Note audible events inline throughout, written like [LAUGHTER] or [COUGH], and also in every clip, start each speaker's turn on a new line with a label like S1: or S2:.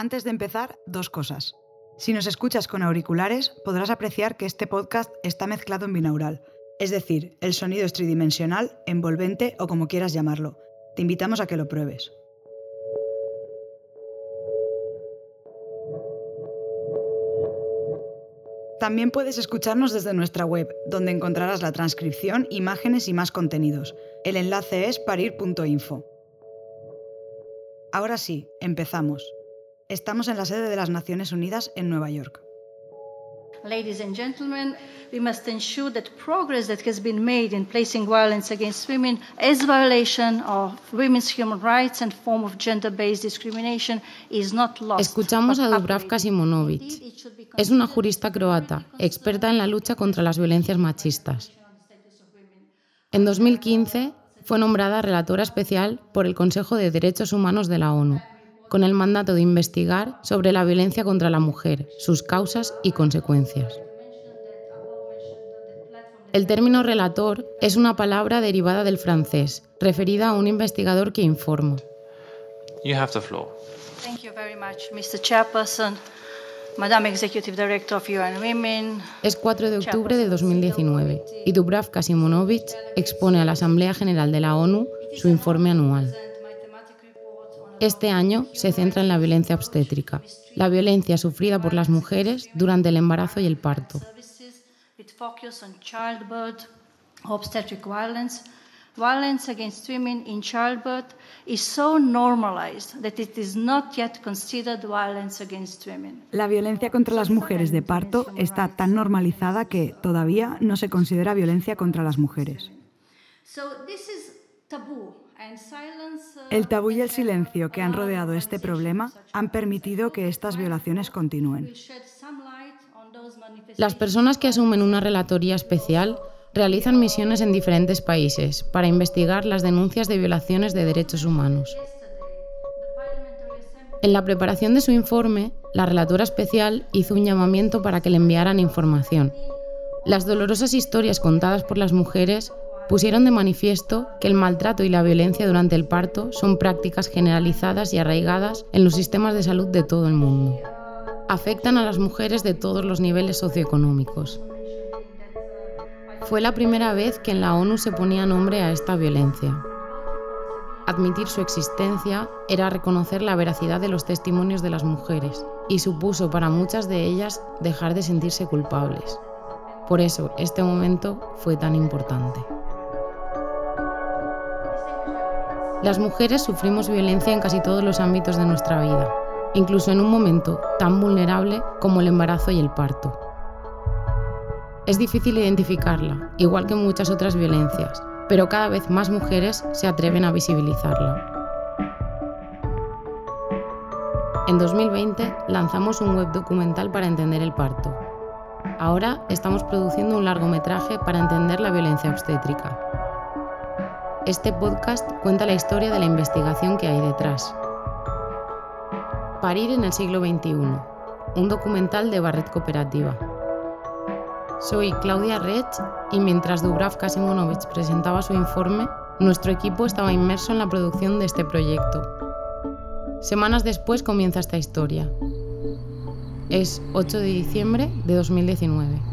S1: Antes de empezar, dos cosas. Si nos escuchas con auriculares, podrás apreciar que este podcast está mezclado en binaural, es decir, el sonido es tridimensional, envolvente o como quieras llamarlo. Te invitamos a que lo pruebes. También puedes escucharnos desde nuestra web, donde encontrarás la transcripción, imágenes y más contenidos. El enlace es parir.info. Ahora sí, empezamos. Estamos en la sede de las Naciones Unidas en Nueva York.
S2: Ladies and gentlemen, we must ensure that progress that has been made in placing violence against women as violation of women's human rights and form of gender-based discrimination is not lost.
S3: Escuchamos a Dubravka Simonovic. Es una jurista croata, experta en la lucha contra las violencias machistas. En 2015 fue nombrada relatora especial por el Consejo de Derechos Humanos de la ONU con el mandato de investigar sobre la violencia contra la mujer, sus causas y consecuencias. El término relator es una palabra derivada del francés, referida a un investigador que informa.
S4: You have the floor.
S2: Thank you very much, Mr. Chairperson, Madam Executive Director of UN Women.
S3: Es 4 de octubre de 2019 y Dubravka Simonovic expone a la Asamblea General de la ONU su informe anual. Este año se centra en la violencia obstétrica, la violencia sufrida por las mujeres durante el embarazo y el parto.
S2: Violence against women in childbirth is so normalized that it is not yet considered violence against women.
S1: La violencia contra las mujeres de parto está tan normalizada que todavía no se considera violencia contra las mujeres.
S2: So this is taboo
S1: el tabú y el silencio que han rodeado este problema han permitido que estas violaciones continúen.
S3: Las personas que asumen una relatoría especial realizan misiones en diferentes países para investigar las denuncias de violaciones de derechos humanos. En la preparación de su informe, la relatora especial hizo un llamamiento para que le enviaran información. Las dolorosas historias contadas por las mujeres pusieron de manifiesto que el maltrato y la violencia durante el parto son prácticas generalizadas y arraigadas en los sistemas de salud de todo el mundo. Afectan a las mujeres de todos los niveles socioeconómicos. Fue la primera vez que en la ONU se ponía nombre a esta violencia. Admitir su existencia era reconocer la veracidad de los testimonios de las mujeres y supuso para muchas de ellas dejar de sentirse culpables. Por eso este momento fue tan importante. Las mujeres sufrimos violencia en casi todos los ámbitos de nuestra vida, incluso en un momento tan vulnerable como el embarazo y el parto. Es difícil identificarla, igual que muchas otras violencias, pero cada vez más mujeres se atreven a visibilizarla. En 2020 lanzamos un web documental para entender el parto. Ahora estamos produciendo un largometraje para entender la violencia obstétrica, este podcast cuenta la historia de la investigación que hay detrás. Parir en el siglo XXI, un documental de Barret Cooperativa. Soy Claudia Rech y mientras Dubravka Simonovic presentaba su informe, nuestro equipo estaba inmerso en la producción de este proyecto. Semanas después comienza esta historia. Es 8 de diciembre de 2019.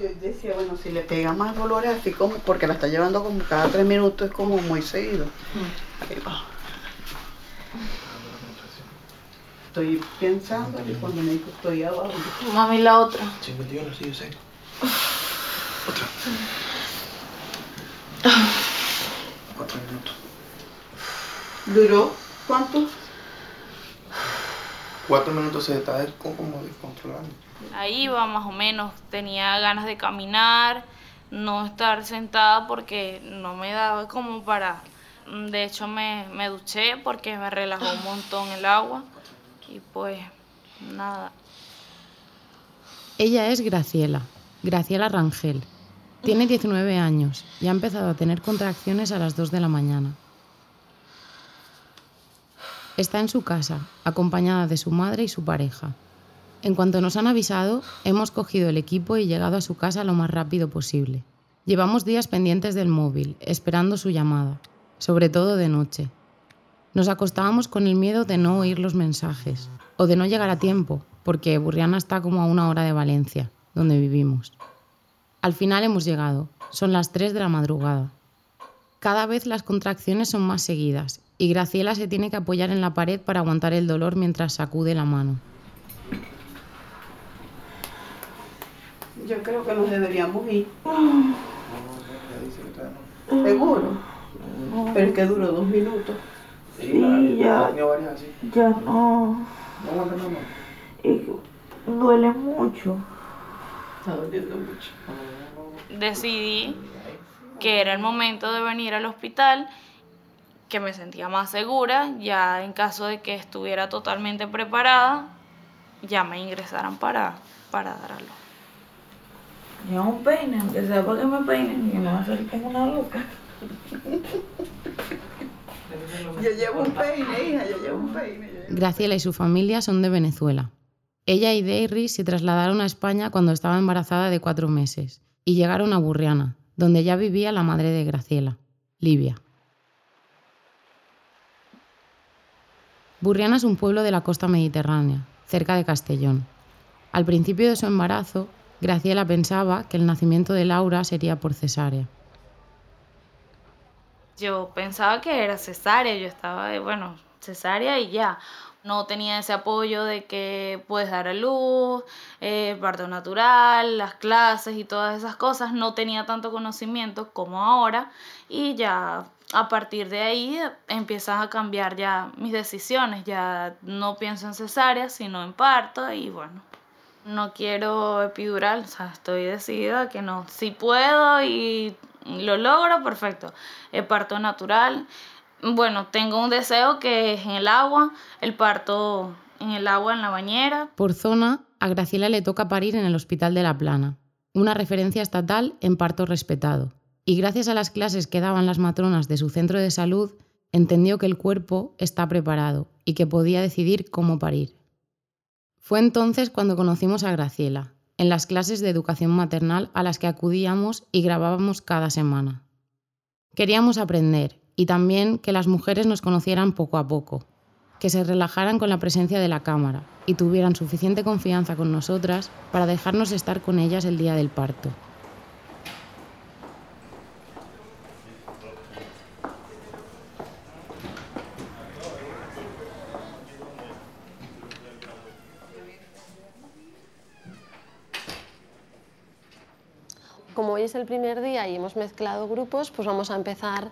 S5: yo decía, bueno, si le pega más dolores, así como, porque la está llevando como cada tres minutos, es como muy seguido. Estoy pensando y cuando me dijo estoy abajo.
S6: Mami, la otra.
S4: 51, sí, yo sé. Otra. Cuatro minutos.
S5: ¿Duró cuánto?
S4: Cuatro minutos se está como descontrolando.
S6: Ahí va más o menos, tenía ganas de caminar, no estar sentada porque no me daba como para... De hecho me, me duché porque me relajó un montón el agua y pues nada.
S3: Ella es Graciela, Graciela Rangel. Tiene 19 años y ha empezado a tener contracciones a las 2 de la mañana. Está en su casa, acompañada de su madre y su pareja. En cuanto nos han avisado, hemos cogido el equipo y llegado a su casa lo más rápido posible. Llevamos días pendientes del móvil, esperando su llamada, sobre todo de noche. Nos acostábamos con el miedo de no oír los mensajes o de no llegar a tiempo, porque Burriana está como a una hora de Valencia, donde vivimos. Al final hemos llegado, son las 3 de la madrugada. Cada vez las contracciones son más seguidas y Graciela se tiene que apoyar en la pared para aguantar el dolor mientras sacude la mano.
S5: Yo creo que nos deberíamos ir. ¿Seguro? Pero es que duró dos minutos.
S4: Sí,
S7: ya.
S4: así.
S7: Ya no. Y duele mucho.
S5: Está doliendo mucho.
S6: Decidí que era el momento de venir al hospital, que me sentía más segura, ya en caso de que estuviera totalmente preparada, ya me ingresaran para, para dar a luz.
S7: Ya un peine, aunque sea para que me peinen, y me va a salir como una loca.
S5: Yo llevo un peine, hija, yo llevo un peine. yo llevo-
S3: Graciela y su familia son de Venezuela. Ella y Deiry se trasladaron a España cuando estaba embarazada de cuatro meses y llegaron a Burriana, donde ya vivía la madre de Graciela, Livia. Burriana es un pueblo de la costa mediterránea, cerca de Castellón. Al principio de su embarazo, Graciela pensaba que el nacimiento de Laura sería por cesárea.
S6: Yo pensaba que era cesárea, yo estaba, de, bueno, cesárea y ya. No tenía ese apoyo de que puedes dar a luz, eh, parto natural, las clases y todas esas cosas. No tenía tanto conocimiento como ahora y ya a partir de ahí empiezan a cambiar ya mis decisiones. Ya no pienso en cesárea, sino en parto y bueno. No quiero epidural, o sea, estoy decidida que no. Si puedo y lo logro, perfecto. El parto natural. Bueno, tengo un deseo que es en el agua, el parto en el agua, en la bañera.
S3: Por zona, a Graciela le toca parir en el Hospital de La Plana, una referencia estatal en parto respetado. Y gracias a las clases que daban las matronas de su centro de salud, entendió que el cuerpo está preparado y que podía decidir cómo parir. Fue entonces cuando conocimos a Graciela, en las clases de educación maternal a las que acudíamos y grabábamos cada semana. Queríamos aprender y también que las mujeres nos conocieran poco a poco, que se relajaran con la presencia de la cámara y tuvieran suficiente confianza con nosotras para dejarnos estar con ellas el día del parto.
S8: Como hoy es el primer día y hemos mezclado grupos, pues vamos a empezar,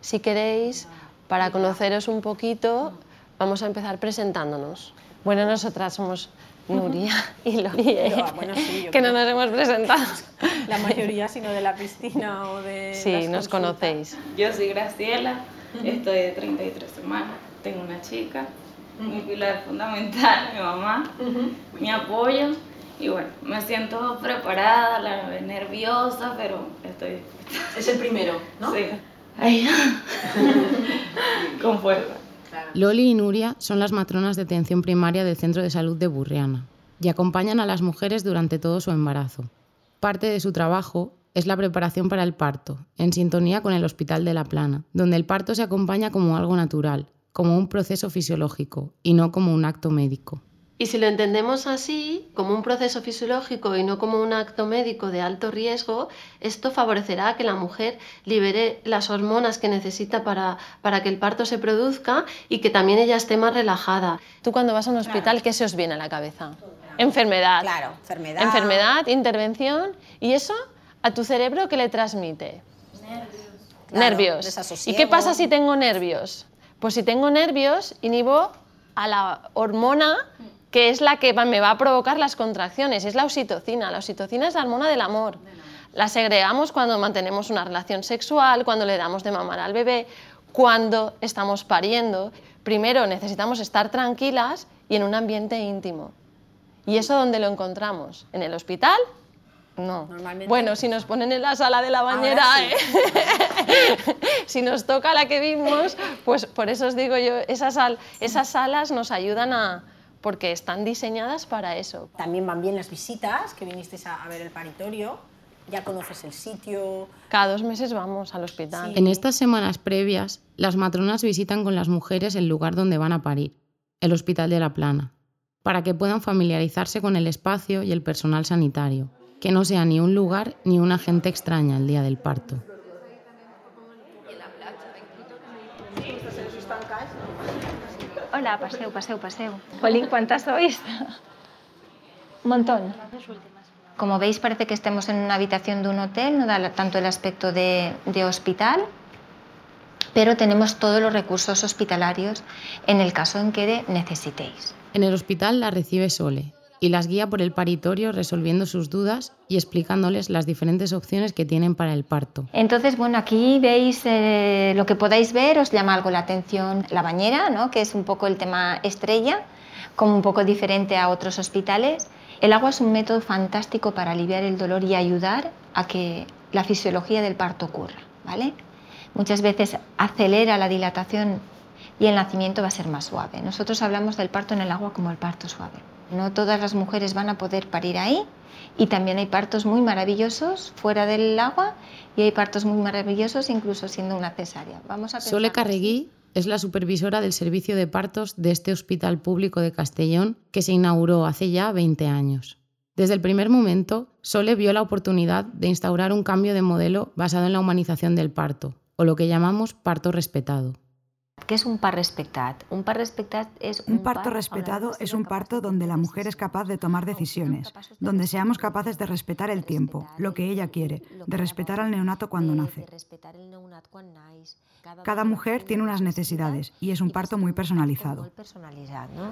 S8: si queréis, para conoceros un poquito, vamos a empezar presentándonos. Bueno, nosotras somos Nuria y Loli, [LAUGHS]
S9: Pero, bueno, sí,
S8: que no
S9: creo.
S8: nos hemos presentado.
S9: La mayoría, sino de la piscina o de.
S8: Sí, nos
S9: consultas.
S8: conocéis.
S6: Yo soy Graciela, estoy de 33 semanas, tengo una chica, mi pilar fundamental, mi mamá, mi apoyo. Y bueno, me siento preparada, la vez nerviosa, pero estoy
S9: Es el primero, ¿no?
S6: Sí. Ay, [LAUGHS] con fuerza.
S3: Loli y Nuria son las matronas de atención primaria del Centro de Salud de Burriana y acompañan a las mujeres durante todo su embarazo. Parte de su trabajo es la preparación para el parto, en sintonía con el Hospital de La Plana, donde el parto se acompaña como algo natural, como un proceso fisiológico y no como un acto médico.
S8: Y si lo entendemos así, como un proceso fisiológico y no como un acto médico de alto riesgo, esto favorecerá que la mujer libere las hormonas que necesita para, para que el parto se produzca y que también ella esté más relajada. Tú cuando vas a un hospital, ¿qué se os viene a la cabeza? Enfermedad.
S9: Claro, enfermedad.
S8: Enfermedad, intervención. ¿Y eso a tu cerebro qué le transmite?
S9: Claro,
S8: nervios. ¿Y qué pasa si tengo nervios? Pues si tengo nervios, inhibo a la hormona que es la que me va a provocar las contracciones, es la oxitocina. La oxitocina es la hormona del amor. La segregamos cuando mantenemos una relación sexual, cuando le damos de mamar al bebé, cuando estamos pariendo. Primero necesitamos estar tranquilas y en un ambiente íntimo. ¿Y eso dónde lo encontramos? ¿En el hospital? No. Bueno, si nos ponen en la sala de la bañera,
S9: sí.
S8: ¿eh? [LAUGHS] si nos toca la que vimos, pues por eso os digo yo, esas, esas salas nos ayudan a, porque están diseñadas para eso.
S9: También van bien las visitas, que vinisteis a, a ver el paritorio, ya conoces el sitio.
S8: Cada dos meses vamos al hospital.
S3: En estas semanas previas, las matronas visitan con las mujeres el lugar donde van a parir, el Hospital de la Plana, para que puedan familiarizarse con el espacio y el personal sanitario, que no sea ni un lugar ni una gente extraña el día del parto.
S10: Hola, paseo, paseo, paseo. Jolín, ¿cuántas sois? Un montón. Como veis, parece que estemos en una habitación de un hotel, no da tanto el aspecto de, de hospital, pero tenemos todos los recursos hospitalarios en el caso en que necesitéis.
S3: En el hospital la recibe Sole y las guía por el paritorio resolviendo sus dudas y explicándoles las diferentes opciones que tienen para el parto.
S10: Entonces, bueno, aquí veis eh, lo que podáis ver, os llama algo la atención la bañera, ¿no? que es un poco el tema estrella, como un poco diferente a otros hospitales. El agua es un método fantástico para aliviar el dolor y ayudar a que la fisiología del parto ocurra. ¿vale? Muchas veces acelera la dilatación y el nacimiento va a ser más suave. Nosotros hablamos del parto en el agua como el parto suave. No todas las mujeres van a poder parir ahí y también hay partos muy maravillosos fuera del agua y hay partos muy maravillosos incluso siendo una cesárea. Vamos a
S3: Sole. Carregui es la supervisora del servicio de partos de este hospital público de Castellón que se inauguró hace ya 20 años. Desde el primer momento, Sole vio la oportunidad de instaurar un cambio de modelo basado en la humanización del parto, o lo que llamamos parto respetado.
S10: ¿Qué es un par respectat? Un par respectat es
S1: Un parto respetado es un parto donde la mujer es capaz de tomar decisiones, donde seamos capaces de respetar el tiempo, lo que ella quiere, de respetar al neonato cuando nace. Cada mujer tiene unas necesidades y es un parto muy personalizado.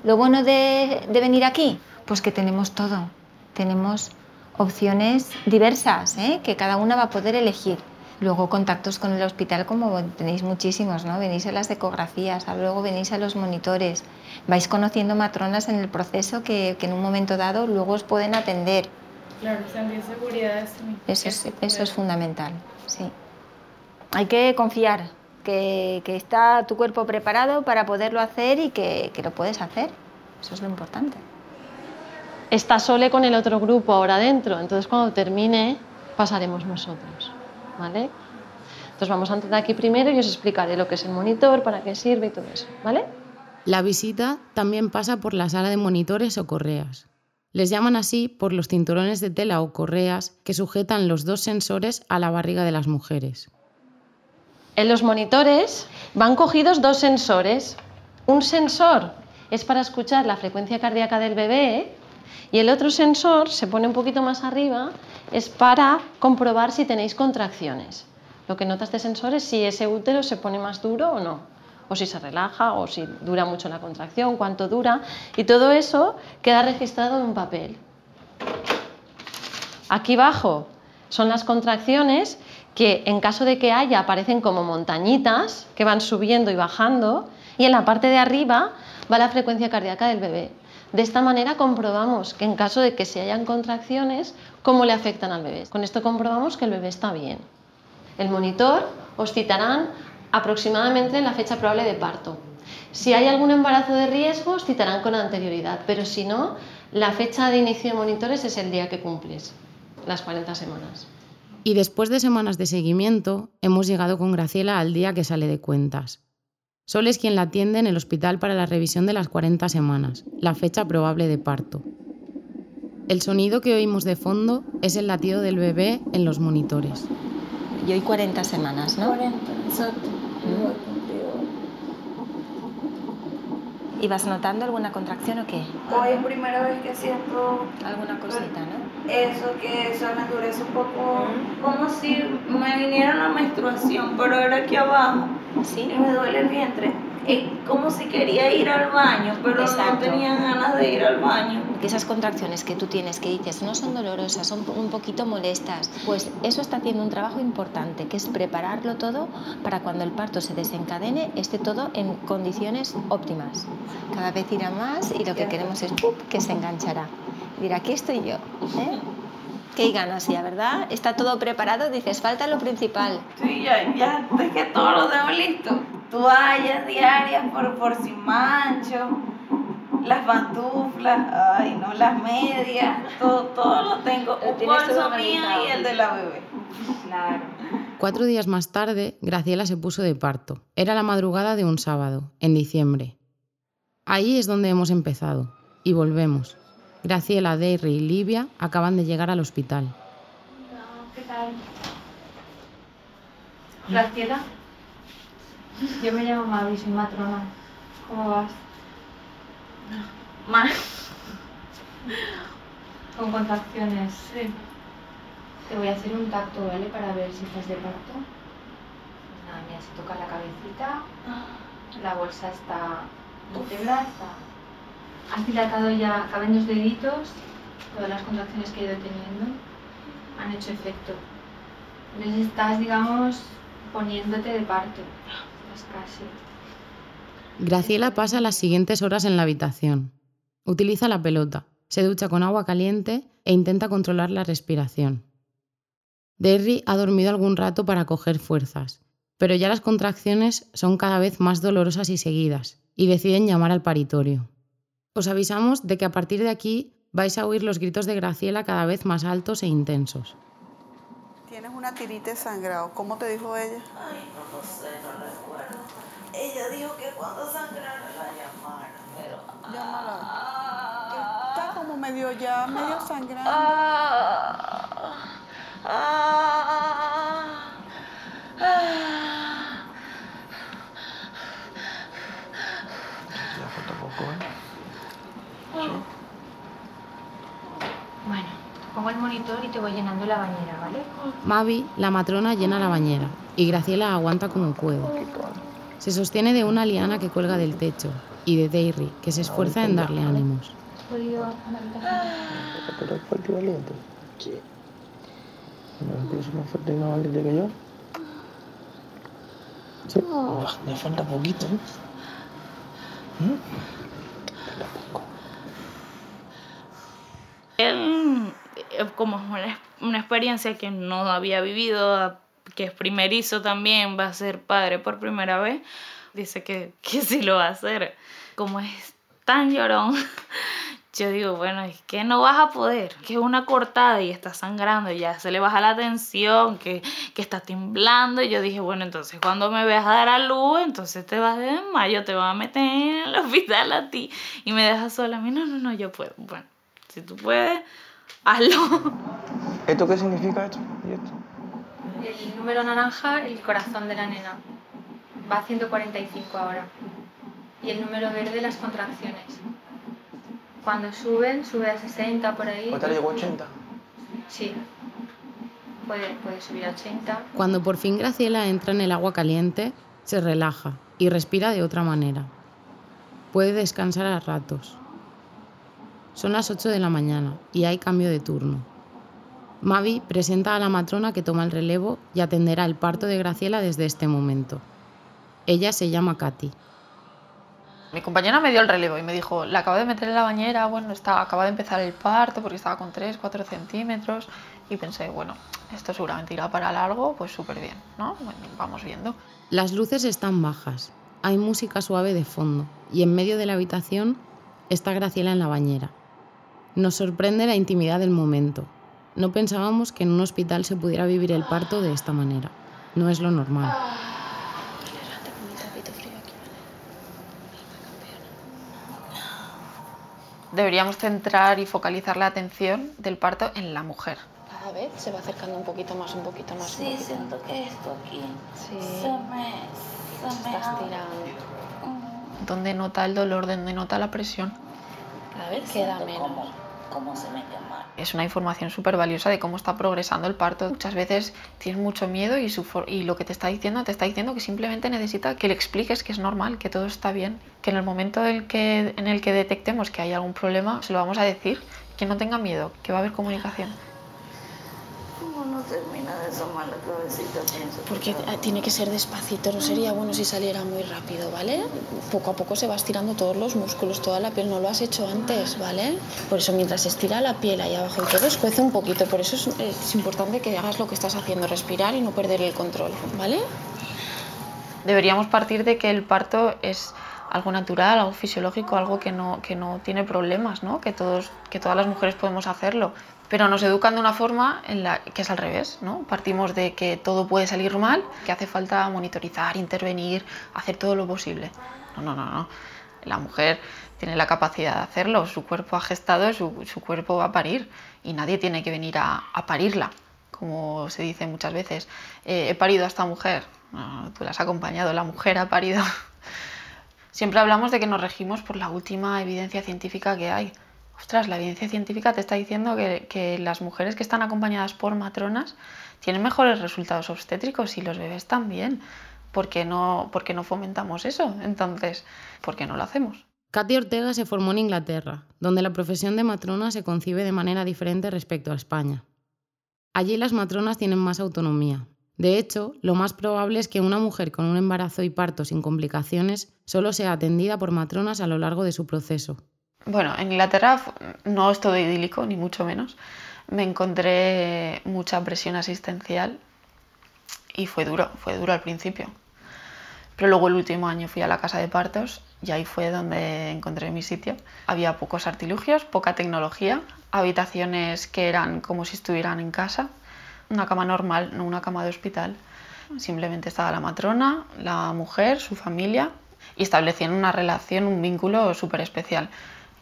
S10: Lo bueno de, de venir aquí, pues que tenemos todo. Tenemos opciones diversas, ¿eh? que cada una va a poder elegir. Luego contactos con el hospital como tenéis muchísimos, ¿no? Venís a las ecografías, luego venís a los monitores, vais conociendo matronas en el proceso que, que en un momento dado luego os pueden atender.
S6: Claro, sentir seguridad es muy
S10: Eso es, eso es fundamental, sí. Hay que confiar que, que está tu cuerpo preparado para poderlo hacer y que, que lo puedes hacer. Eso es lo importante.
S8: Está Sole con el otro grupo ahora dentro, entonces cuando termine pasaremos nosotros. ¿Vale? Entonces vamos a entrar aquí primero y os explicaré lo que es el monitor, para qué sirve y todo eso, ¿vale?
S3: La visita también pasa por la sala de monitores o correas. Les llaman así por los cinturones de tela o correas que sujetan los dos sensores a la barriga de las mujeres.
S8: En los monitores van cogidos dos sensores. Un sensor es para escuchar la frecuencia cardíaca del bebé y el otro sensor se pone un poquito más arriba, es para comprobar si tenéis contracciones. Lo que nota este sensor es si ese útero se pone más duro o no, o si se relaja, o si dura mucho la contracción, cuánto dura, y todo eso queda registrado en un papel. Aquí abajo son las contracciones que en caso de que haya aparecen como montañitas que van subiendo y bajando, y en la parte de arriba va la frecuencia cardíaca del bebé. De esta manera comprobamos que en caso de que se hayan contracciones, cómo le afectan al bebé. Con esto comprobamos que el bebé está bien. El monitor os citarán aproximadamente en la fecha probable de parto. Si hay algún embarazo de riesgo, os citarán con anterioridad, pero si no, la fecha de inicio de monitores es el día que cumples, las 40 semanas.
S3: Y después de semanas de seguimiento, hemos llegado con Graciela al día que sale de cuentas. Sol es quien la atiende en el hospital para la revisión de las 40 semanas, la fecha probable de parto. El sonido que oímos de fondo es el latido del bebé en los monitores.
S10: Y hoy 40 semanas, ¿no?
S7: 40, exacto.
S10: ¿Y vas notando alguna contracción o qué?
S7: Hoy es primera vez que siento
S10: Alguna cosita, ¿no?
S7: eso, que eso me endurece un poco, como si me viniera una menstruación, pero era aquí abajo
S10: Sí.
S7: y me duele el vientre. Es como si quería ir al baño, pero no
S10: Exacto.
S7: tenía ganas de ir al baño.
S10: Que esas contracciones que tú tienes que dices no son dolorosas, son un poquito molestas, pues eso está haciendo un trabajo importante, que es prepararlo todo para cuando el parto se desencadene, esté todo en condiciones óptimas. Cada vez irá más y lo que queremos es ¡pup! que se enganchará. Mira, aquí estoy yo. ¿eh? Qué ganas ya, ¿verdad? Está todo preparado, dices, falta lo principal.
S7: Sí, ya, ya dejé todo lo tengo listo. Toallas diarias por, por si mancho.
S11: Las pantuflas, ay no, las medias, todo, todo lo tengo.
S12: Lo
S11: Un bolso mío y el de la bebé.
S12: Claro.
S3: Cuatro días más tarde, Graciela se puso de parto. Era la madrugada de un sábado, en diciembre. Ahí es donde hemos empezado. Y volvemos. Graciela, Derry y Livia acaban de llegar al hospital.
S12: ¿Qué tal? Graciela. Yo me llamo Mavi, soy matrona. ¿Cómo vas?
S11: Más.
S12: Con contracciones. Sí. Te voy a hacer un tacto, ¿vale? Para ver si estás de parto. Pues nada, mira, se toca la cabecita. La bolsa está íntegra, está... Has dilatado ya, caben los deditos. Todas las contracciones que he ido teniendo han hecho efecto. Entonces estás, digamos, poniéndote de parto. Estás casi.
S3: Graciela pasa las siguientes horas en la habitación. Utiliza la pelota, se ducha con agua caliente e intenta controlar la respiración. Derry ha dormido algún rato para coger fuerzas, pero ya las contracciones son cada vez más dolorosas y seguidas, y deciden llamar al paritorio. Os avisamos de que a partir de aquí vais a oír los gritos de Graciela cada vez más altos e intensos.
S5: Tienes una tirita de sangrado. ¿Cómo te dijo ella?
S11: Ay, no lo sé, no recuerdo. Ella dijo que cuando sangrara la llamara, pero...
S5: Que Está como medio ya, medio sangrando.
S11: Ah, ah, ah.
S4: Ya falta poco, ¿eh?
S12: Bueno, pongo el monitor y te voy llenando la bañera, ¿vale?
S3: Mavi, la matrona, llena la bañera y Graciela aguanta como puede. Se sostiene de una liana que cuelga del techo y de Derry, que se esfuerza en darle ánimos.
S4: Sí. Me falta poquito,
S6: es una experiencia que no había vivido, que es primerizo también, va a ser padre por primera vez, dice que, que sí lo va a hacer. Como es tan llorón, [LAUGHS] yo digo, bueno, es que no vas a poder, que es una cortada y está sangrando, ya se le baja la tensión, que, que está temblando. Y yo dije, bueno, entonces cuando me veas a dar a luz, entonces te vas de desmayo, te vas a meter en el [LAUGHS] hospital a ti y me dejas sola. A mí, no, no, no, yo puedo. Bueno, si tú puedes, hazlo.
S4: ¿Esto qué significa esto? ¿Y esto?
S12: El número naranja, el corazón de la nena. Va a 145 ahora. Y el número verde, las contracciones. Cuando suben, sube a 60 por ahí.
S4: ¿Ahorita le llegó 80?
S12: Sí. Puede, puede subir a 80.
S3: Cuando por fin Graciela entra en el agua caliente, se relaja y respira de otra manera. Puede descansar a ratos. Son las 8 de la mañana y hay cambio de turno. Mavi presenta a la matrona que toma el relevo y atenderá el parto de Graciela desde este momento. Ella se llama Katy.
S13: Mi compañera me dio el relevo y me dijo, la acabo de meter en la bañera, bueno, está, acaba de empezar el parto porque estaba con 3, 4 centímetros y pensé, bueno, esto seguramente irá para largo, pues súper bien, ¿no? Bueno, vamos viendo.
S3: Las luces están bajas, hay música suave de fondo y en medio de la habitación está Graciela en la bañera. Nos sorprende la intimidad del momento. No pensábamos que en un hospital se pudiera vivir el parto de esta manera. No es lo normal.
S13: Deberíamos centrar y focalizar la atención del parto en la mujer. Cada vez se va acercando un poquito más, un poquito más. un
S11: Sí,
S13: poquito
S11: siento que esto aquí
S13: Sí.
S11: se me, se me
S13: Estás tirando. ¿Dónde nota el dolor? ¿Dónde nota la presión? Cada vez queda menos.
S11: Cómo, cómo se me quema.
S13: Es una información súper valiosa de cómo está progresando el parto. Muchas veces tienes mucho miedo y, su y lo que te está diciendo, te está diciendo que simplemente necesita que le expliques que es normal, que todo está bien, que en el momento en el que detectemos que hay algún problema, se lo vamos a decir, que no tenga miedo, que va a haber comunicación.
S11: ¿Cómo no termina de asomar la cabecita? Pienso que
S14: Porque
S11: está-
S14: eh, tiene que ser despacito, no sería bueno si saliera muy rápido, ¿vale? Poco a poco se va estirando todos los músculos, toda la piel, no lo has hecho antes, ¿vale? Por eso mientras se estira la piel ahí abajo y todo, escuece un poquito, por eso es, es importante que hagas lo que estás haciendo, respirar y no perder el control, ¿vale?
S13: Deberíamos partir de que el parto es algo natural, algo fisiológico, algo que no, que no tiene problemas, ¿no? Que, todos, que todas las mujeres podemos hacerlo. Pero nos educan de una forma en la que es al revés, ¿no? Partimos de que todo puede salir mal, que hace falta monitorizar, intervenir, hacer todo lo posible. No, no, no, no. La mujer tiene la capacidad de hacerlo, su cuerpo ha gestado, su, su cuerpo va a parir y nadie tiene que venir a, a parirla, como se dice muchas veces. Eh, he parido a esta mujer, tú la has acompañado, la mujer ha parido. [LAUGHS] Siempre hablamos de que nos regimos por la última evidencia científica que hay. Ostras, la evidencia científica te está diciendo que, las mujeres que están acompañadas por matronas tienen mejores resultados obstétricos y los bebés también. ¿Por qué no, por qué no fomentamos eso? Entonces, ¿por qué no lo hacemos?
S3: Katy Ortega se formó en Inglaterra, donde la profesión de matrona se concibe de manera diferente respecto a España. Allí las matronas tienen más autonomía. De hecho, lo más probable es que una mujer con un embarazo y parto sin complicaciones solo sea atendida por matronas a lo largo de su proceso.
S13: Bueno, en Inglaterra no es todo idílico, ni mucho menos. Me encontré mucha presión asistencial y fue duro, fue duro al principio. Pero luego el último año fui a la casa de partos y ahí fue donde encontré mi sitio. Había pocos artilugios, poca tecnología, habitaciones que eran como si estuvieran en casa, una cama normal, no una cama de hospital. Simplemente estaba la matrona, la mujer, su familia y establecían una relación, un vínculo súper especial.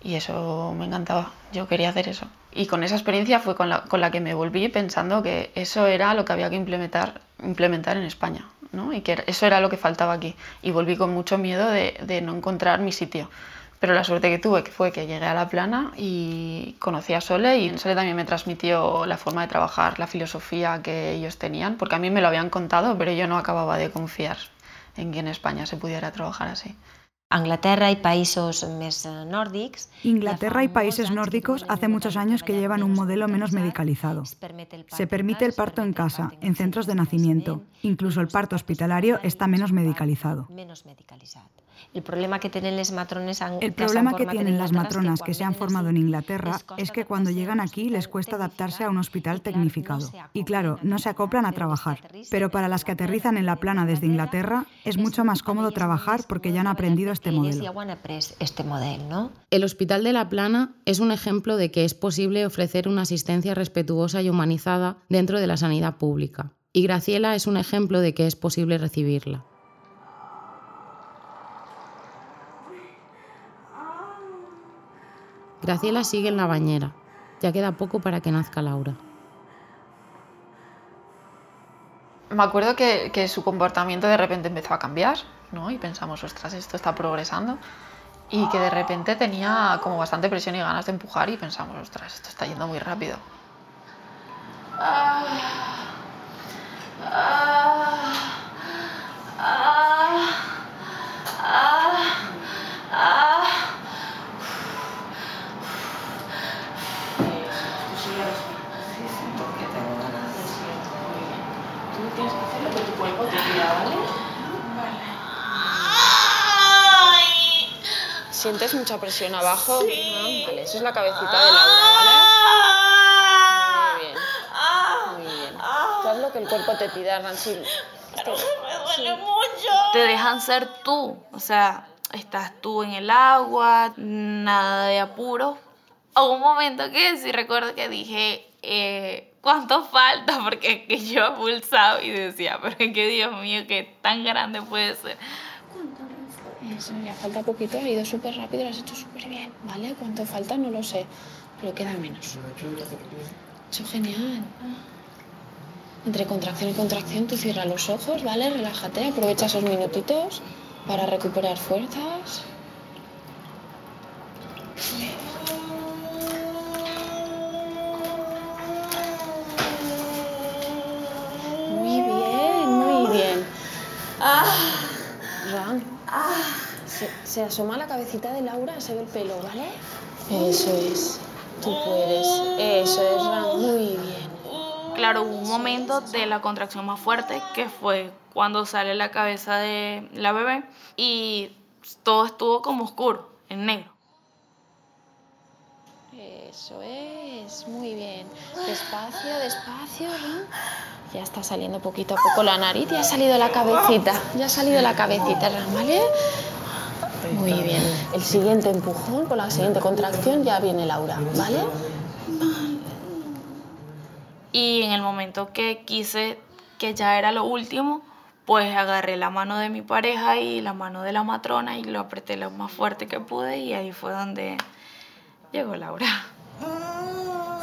S13: Y eso me encantaba, yo quería hacer eso. Y con esa experiencia fue con la, con la que me volví pensando que eso era lo que había que implementar, implementar en España. ¿no? y que eso era lo que faltaba aquí. Y volví con mucho miedo de, de, no encontrar mi sitio. Pero la suerte que tuve fue que llegué a La Plana y conocí a Sole y Sole también me transmitió la forma de trabajar, la filosofía que ellos tenían, porque a mí me lo habían contado, pero yo no acababa de confiar en que en España se pudiera trabajar así.
S10: Y países nórdicos.
S1: Inglaterra y países nórdicos hace muchos años que llevan un modelo menos medicalizado. Se permite el parto en casa, en centros de nacimiento. Incluso el parto hospitalario está menos medicalizado.
S10: El problema que tienen las matrones
S1: El problema que tienen las matronas que se han formado en Inglaterra es que cuando llegan aquí les cuesta adaptarse a un hospital tecnificado. Y claro, no se acoplan a trabajar. Pero para las que aterrizan en la plana desde Inglaterra es mucho más cómodo trabajar porque ya han aprendido este modelo.
S10: Este.
S3: El Hospital de La Plana es un ejemplo de que es posible ofrecer una asistencia respetuosa y humanizada dentro de la sanidad pública. Y Graciela es un ejemplo de que es posible recibirla. Graciela sigue en la bañera. Ya queda poco para que nazca Laura.
S13: Me acuerdo que, que, su comportamiento de repente empezó a cambiar, ¿no? Y pensamos, ostras, esto está progresando. Y que de repente tenía como bastante presión y ganas de empujar y pensamos, ostras, esto está yendo muy rápido. Ah, ah, ah, cuerpo te ¿vale? Vale. ¿Sientes mucha presión abajo? Sí. Vale, eso es la cabecita de Laura, ¿vale? Muy bien. Muy bien. Tú haz lo que el cuerpo te pida, Nancy.
S6: Pero me duele mucho. Te dejan ser tú, o sea, estás tú en el agua, nada de apuro. Hubo un momento que sí recuerdo que dije, eh, ¿cuánto falta? [LAUGHS] Porque que yo pulsaba y decía, pero es que Dios mío, que tan grande puede ser.
S14: Eso, ya falta poquito, ha ido súper rápido, lo has hecho súper bien, ¿vale? ¿Cuánto falta? No lo sé, pero queda menos. Hecho genial. Entre contracción y contracción, tú cierras los ojos, ¿vale? Relájate, aprovecha esos minutitos para recuperar fuerzas. Se, asoma la cabecita de Laura, se ve el pelo, ¿vale? Eso es. Tú puedes. Eso es, Ran. Muy bien.
S6: Claro, hubo un momento de la contracción más fuerte que fue cuando sale la cabeza de la bebé y todo estuvo como oscuro, en negro.
S14: Eso es, muy bien. Despacio, despacio, ¿no? Ya está saliendo poquito a poco la nariz, ya ha salido la cabecita, ya ha salido la cabecita, ¿vale?
S13: Muy bien. El siguiente empujón, con la siguiente contracción, ya viene Laura, ¿vale?
S6: Y en el momento que quise que ya era lo último, pues agarré la mano de mi pareja y la mano de la matrona y lo apreté lo más fuerte que pude y ahí fue donde llegó Laura.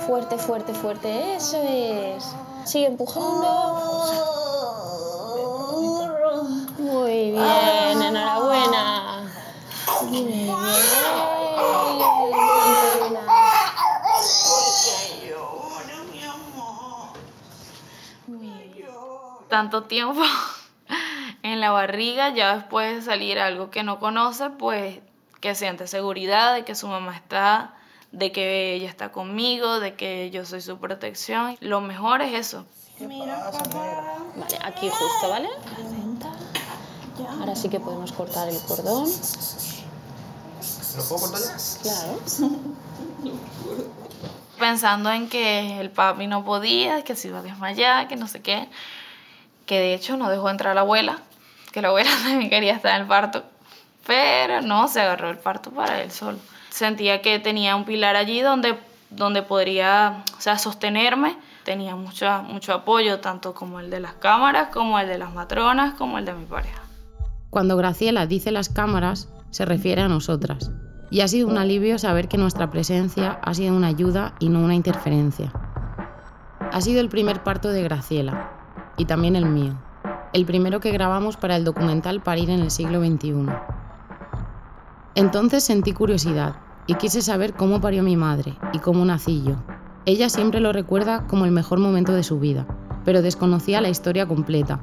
S13: Fuerte, fuerte, fuerte, eso es. Sigue empujando. Muy bien, enhorabuena. Muy bien.
S6: Tanto tiempo [LAUGHS] en la barriga, ya después de salir algo que no conoce, pues que siente seguridad de que su mamá está, de que ella está conmigo, de que yo soy su protección. Lo mejor es eso.
S13: Vale, aquí justo, ¿vale? Ahora sí que podemos cortar el cordón.
S4: ¿Lo puedo cortar ya?
S13: Claro. [LAUGHS]
S6: Pensando en que el papi no podía, que se iba a desmayar, que no sé qué. Que de hecho no dejó entrar a la abuela, que la abuela [LAUGHS] también quería estar en el parto. Pero no, se agarró el parto para él solo. Sentía que tenía un pilar allí donde, donde podría o sea, sostenerme. Tenía mucho, mucho apoyo, tanto como el de las cámaras, como el de las matronas, como el de mi pareja.
S3: Cuando Graciela dice las cámaras, se refiere a nosotras. Y ha sido un alivio saber que nuestra presencia ha sido una ayuda y no una interferencia. Ha sido el primer parto de Graciela, y también el mío, el primero que grabamos para el documental Parir en el siglo XXI. Entonces sentí curiosidad y quise saber cómo parió mi madre y cómo nací yo. Ella siempre lo recuerda como el mejor momento de su vida, pero desconocía la historia completa.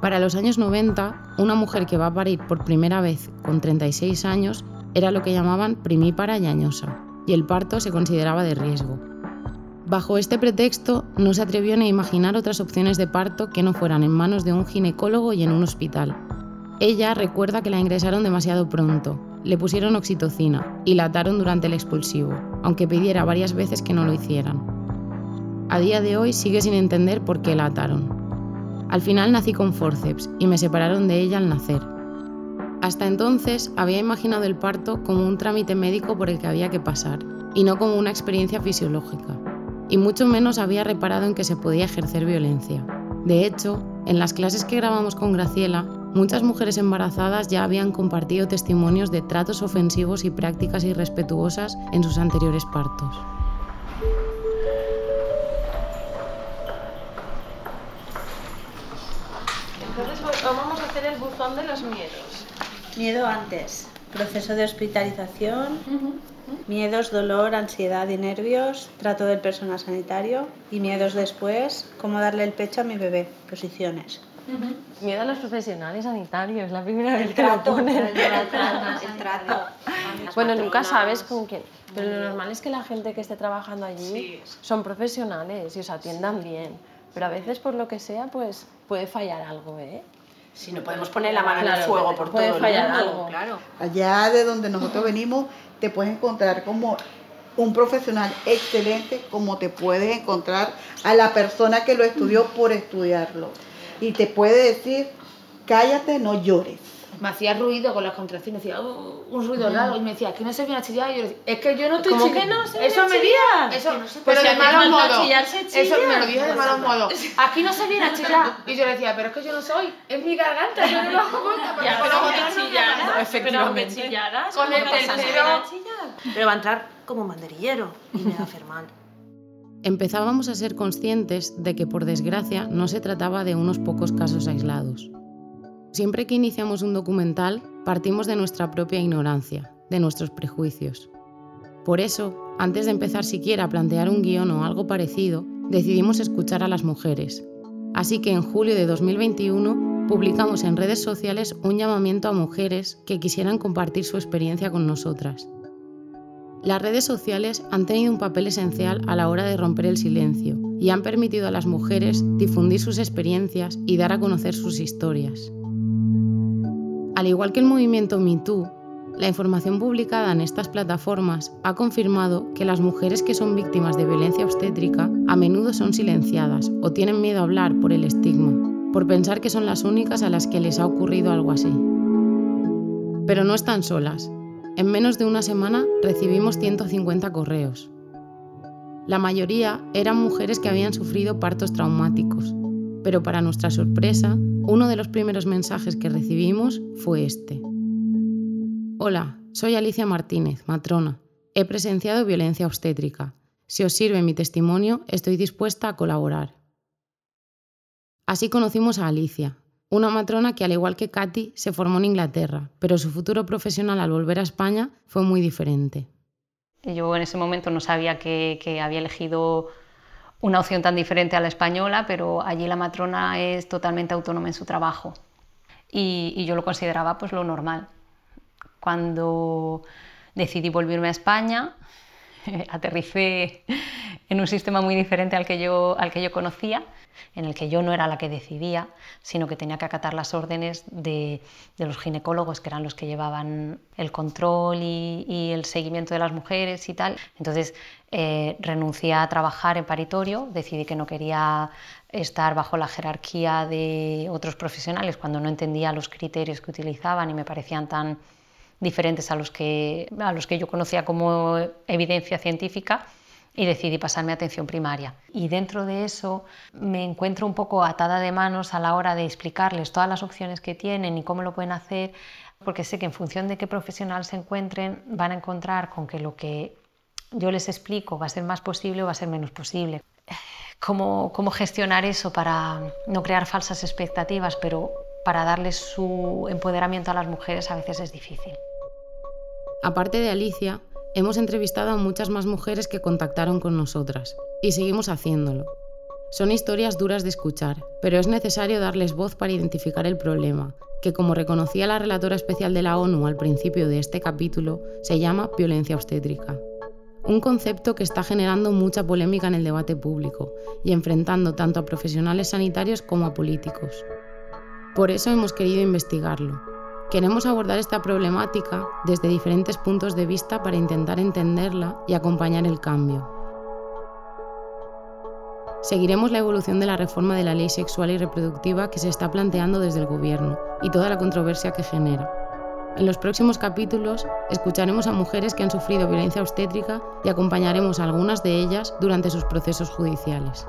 S3: Para los años 90, una mujer que va a parir por primera vez con 36 años era lo que llamaban primípara añosa, y el parto se consideraba de riesgo. Bajo este pretexto, no se atrevió ni a imaginar otras opciones de parto que no fueran en manos de un ginecólogo y en un hospital. Ella recuerda que la ingresaron demasiado pronto, le pusieron oxitocina y la ataron durante el expulsivo, aunque pidiera varias veces que no lo hicieran. A día de hoy sigue sin entender por qué la ataron. Al final nací con forceps y me separaron de ella al nacer. Hasta entonces había imaginado el parto como un trámite médico por el que había que pasar, y no como una experiencia fisiológica. Y mucho menos había reparado en que se podía ejercer violencia. De hecho, en las clases que grabamos con Graciela, muchas mujeres embarazadas ya habían compartido testimonios de tratos ofensivos y prácticas irrespetuosas en sus anteriores partos.
S8: Vamos a hacer el buzón de los miedos.
S15: Miedo antes, proceso de hospitalización, miedos, dolor, ansiedad y nervios, trato del personal sanitario y miedos después, cómo darle el pecho a mi bebé, posiciones.
S8: Miedo a los profesionales sanitarios, la primera vez que
S15: trato,
S8: lo ponen. [LAUGHS]
S15: el trato, el trato.
S8: Bueno, nunca sabes con quién. Pero lo normal es que la gente que esté trabajando allí son profesionales y os atiendan bien. Pero a veces, por lo que sea, pues puede fallar algo, ¿eh?
S9: Si no podemos poner la mano en el
S8: Claro,
S9: fuego por
S8: puede
S9: todo el mundo,
S8: algo.
S9: claro.
S5: Allá de donde nosotros venimos, te puedes encontrar como un profesional excelente, como te puedes encontrar a la persona que lo estudió por estudiarlo. Y te puede decir, cállate, no llores.
S16: Me hacía ruido con las contracciones, decía "Oh", un ruido largo y me decía que no se viene a chillar. Y yo le decía, es que yo no estoy
S8: ¿Cómo
S16: chillando.
S8: que no se
S16: Eso me dijo. Eso,
S8: Que no se-
S16: pero
S8: si
S16: de
S8: hace
S16: malo
S8: falta
S16: modo.
S8: chillar, se
S16: Eso me lo dijo de
S8: No
S16: malo
S8: pasa nada.
S16: modo. Aquí no se viene a chillar. Y yo le decía, pero es que yo no soy, es mi garganta, yo no lo hago con
S8: pero
S16: no me
S8: chillaras,
S16: pasa.
S8: pero aunque chillaras,
S16: Con
S8: ¿cómo
S16: el tercero.
S9: Pero va a entrar como un banderillero y me va a hacer mal.
S3: Empezábamos a ser conscientes de que, por desgracia, no se trataba de unos pocos casos aislados. Siempre que iniciamos un documental, partimos de nuestra propia ignorancia, de nuestros prejuicios. Por eso, antes de empezar siquiera a plantear un guion o algo parecido, decidimos escuchar a las mujeres. Así que en julio de 2021 publicamos en redes sociales un llamamiento a mujeres que quisieran compartir su experiencia con nosotras. Las redes sociales han tenido un papel esencial a la hora de romper el silencio y han permitido a las mujeres difundir sus experiencias y dar a conocer sus historias. Al igual que el movimiento MeToo, la información publicada en estas plataformas ha confirmado que las mujeres que son víctimas de violencia obstétrica a menudo son silenciadas o tienen miedo a hablar por el estigma, por pensar que son las únicas a las que les ha ocurrido algo así. Pero no están solas. En menos de una semana recibimos 150 correos. La mayoría eran mujeres que habían sufrido partos traumáticos, pero para nuestra sorpresa, uno de los primeros mensajes que recibimos fue este. Hola, soy Alicia Martínez, matrona. He presenciado violencia obstétrica. Si os sirve mi testimonio, estoy dispuesta a colaborar. Así conocimos a Alicia, una matrona que al igual que Katy se formó en Inglaterra, pero su futuro profesional al volver a España fue muy diferente.
S17: Yo en ese momento no sabía que, había elegido una opción tan diferente a la española, pero allí la matrona es totalmente autónoma en su trabajo y, yo lo consideraba pues lo normal. Cuando decidí volverme a España, [LAUGHS] aterricé en un sistema muy diferente al que, yo, al que yo conocía, en el que yo no era la que decidía, sino que tenía que acatar las órdenes de, los ginecólogos, que eran los que llevaban el control y, el seguimiento de las mujeres y tal. Entonces eh, renuncié a trabajar en paritorio, decidí que no quería estar bajo la jerarquía de otros profesionales cuando no entendía los criterios que utilizaban y me parecían tan diferentes a los que, a los que yo conocía como evidencia científica y decidí pasarme a atención primaria. Y dentro de eso me encuentro un poco atada de manos a la hora de explicarles todas las opciones que tienen y cómo lo pueden hacer, porque sé que en función de qué profesional se encuentren van a encontrar con que lo que yo les explico va a ser más posible o va a ser menos posible. Cómo, cómo gestionar eso para no crear falsas expectativas, pero para darles su empoderamiento a las mujeres a veces es difícil.
S3: Aparte de Alicia, hemos entrevistado a muchas más mujeres que contactaron con nosotras y seguimos haciéndolo. Son historias duras de escuchar, pero es necesario darles voz para identificar el problema, que como reconocía la relatora especial de la ONU al principio de este capítulo, se llama violencia obstétrica. Un concepto que está generando mucha polémica en el debate público y enfrentando tanto a profesionales sanitarios como a políticos. Por eso hemos querido investigarlo, Queremos abordar esta problemática desde diferentes puntos de vista para intentar entenderla y acompañar el cambio. Seguiremos la evolución de la reforma de la ley sexual y reproductiva que se está planteando desde el Gobierno y toda la controversia que genera. En los próximos capítulos escucharemos a mujeres que han sufrido violencia obstétrica y acompañaremos a algunas de ellas durante sus procesos judiciales.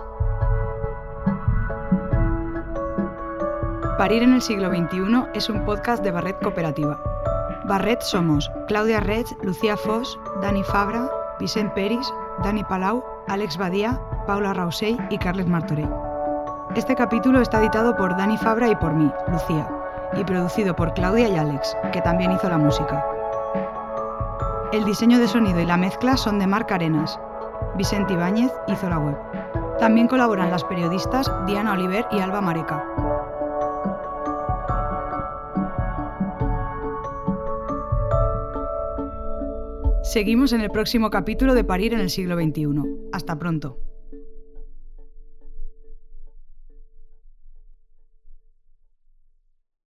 S1: Parir en el siglo XXI es un podcast de Barret Cooperativa. Barret somos Claudia Rech, Lucía Foss, Dani Fabra, Vicent Peris, Dani Palau, Alex Badía, Paula Rausey y Carles Martorell. Este capítulo está editado por Dani Fabra y por mí, Lucía, y producido por Claudia y Alex, que también hizo la música. El diseño de sonido y la mezcla son de Marc Arenas. Vicente Ibáñez hizo la web. También colaboran las periodistas Diana Oliver y Alba Mareca. Seguimos en el próximo capítulo de Parir en el siglo XXI. Hasta pronto.